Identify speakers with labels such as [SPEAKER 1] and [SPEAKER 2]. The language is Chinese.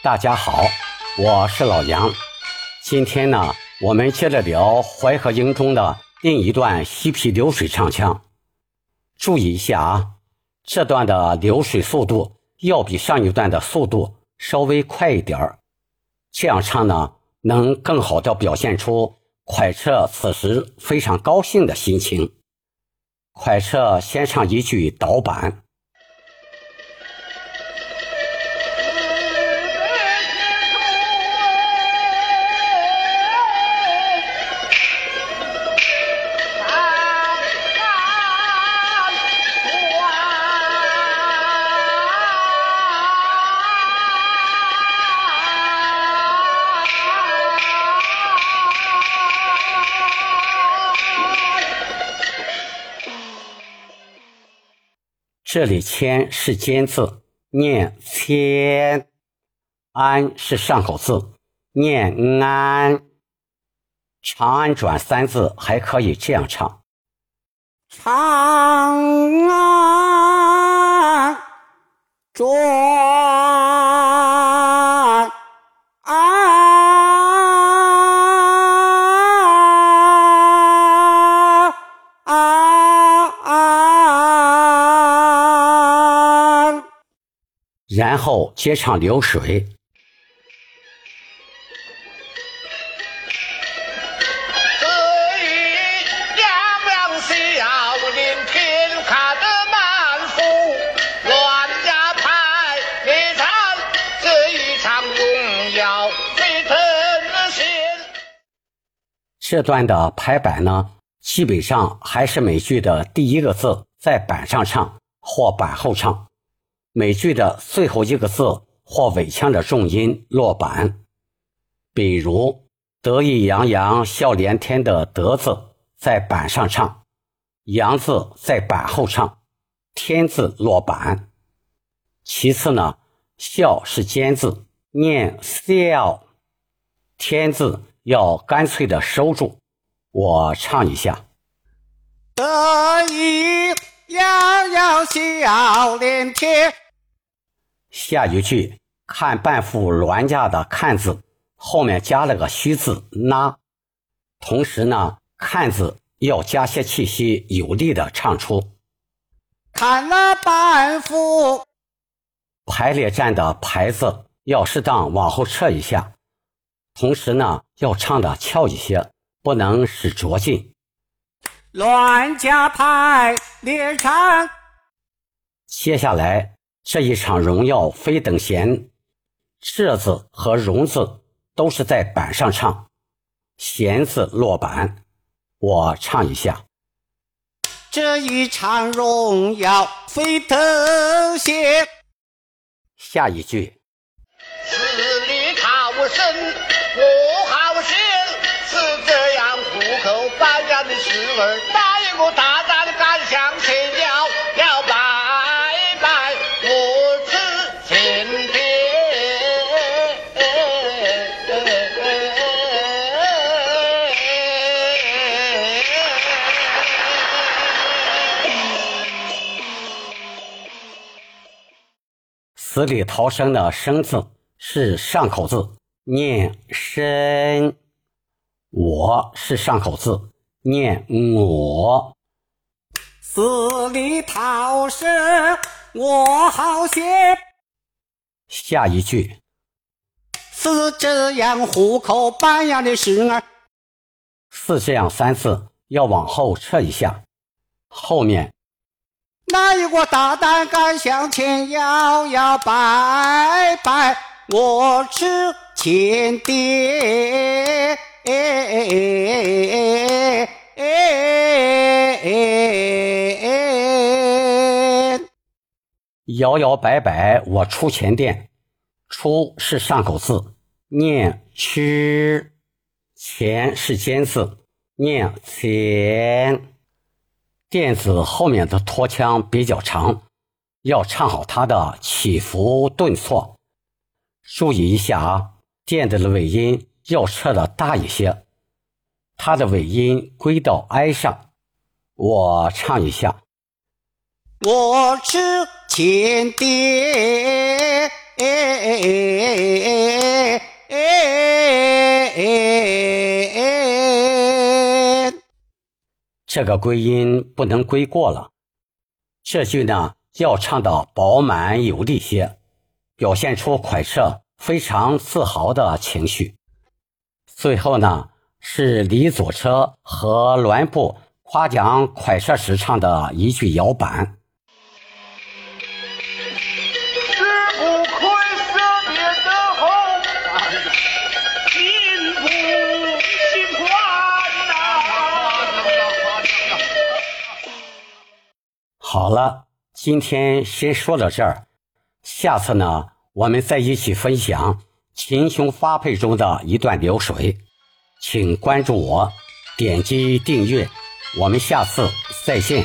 [SPEAKER 1] 大家好，我是老杨。今天呢，我们接着聊《淮河营》中的另一段西皮流水唱腔。注意一下啊，这段的流水速度要比上一段的速度稍微快一点儿，这样唱呢，能更好的表现出蒯彻此时非常高兴的心情。蒯彻先唱一句导板。这里“千”是尖字，念“千”；“安”是上口字，念“安”。长安转三字还可以这样唱：
[SPEAKER 2] 长安转。
[SPEAKER 3] 场荣耀非腾现。
[SPEAKER 1] 这段的排版呢，基本上还是每句的第一个字在板上唱或板后唱。每句的最后一个字或尾腔的重音落板，比如“得意洋洋笑连天”的“得”字在板上唱，“洋”字在板后唱，“天”字落板。其次呢，“笑”是尖字，念“笑”，“天”字要干脆的收住。我唱一下：“
[SPEAKER 2] 得意洋洋笑连天。”
[SPEAKER 1] 下一句看半副銮驾的“看”字后面加了个虚字“那”，同时呢，“看”字要加些气息，有力的唱出。
[SPEAKER 2] 看了半幅，
[SPEAKER 1] 排列站的“排”字要适当往后撤一下，同时呢，要唱的翘一些，不能使拙劲。
[SPEAKER 2] 乱家排列站，
[SPEAKER 1] 接下来。这一场荣耀非等闲，这字和荣字都是在板上唱，闲字落板。我唱一下：
[SPEAKER 2] 这一场荣耀非等闲。
[SPEAKER 1] 下一句：
[SPEAKER 3] 十里逃生我好心，是这样苦口搬家的事儿，哪一个大胆敢向前
[SPEAKER 1] 死里逃生的“生”字是上口字，念“生”；我是上口字，念“我”。
[SPEAKER 2] 死里逃生我好些。
[SPEAKER 1] 下一句
[SPEAKER 2] 是这样虎口搬样的事儿，
[SPEAKER 1] 是这样三字要往后撤一下，后面。
[SPEAKER 2] 哪一个大胆敢向前摇摇摆摆？我是前爹，
[SPEAKER 1] 摇摇摆摆，我出前殿。出是上口字，念吃；前是尖字，念前。电子后面的拖腔比较长，要唱好它的起伏顿挫。注意一下啊，电子的尾音要撤的大一些，它的尾音归到 i 上。我唱一下：
[SPEAKER 2] 我是前爹，
[SPEAKER 1] 这个归因不能归过了。这句呢要唱的饱满有力些，表现出蒯彻非常自豪的情绪。最后呢是李左车和栾布夸奖蒯彻时唱的一句摇板。好了，今天先说到这儿，下次呢，我们再一起分享秦琼发配中的一段流水，请关注我，点击订阅，我们下次再见。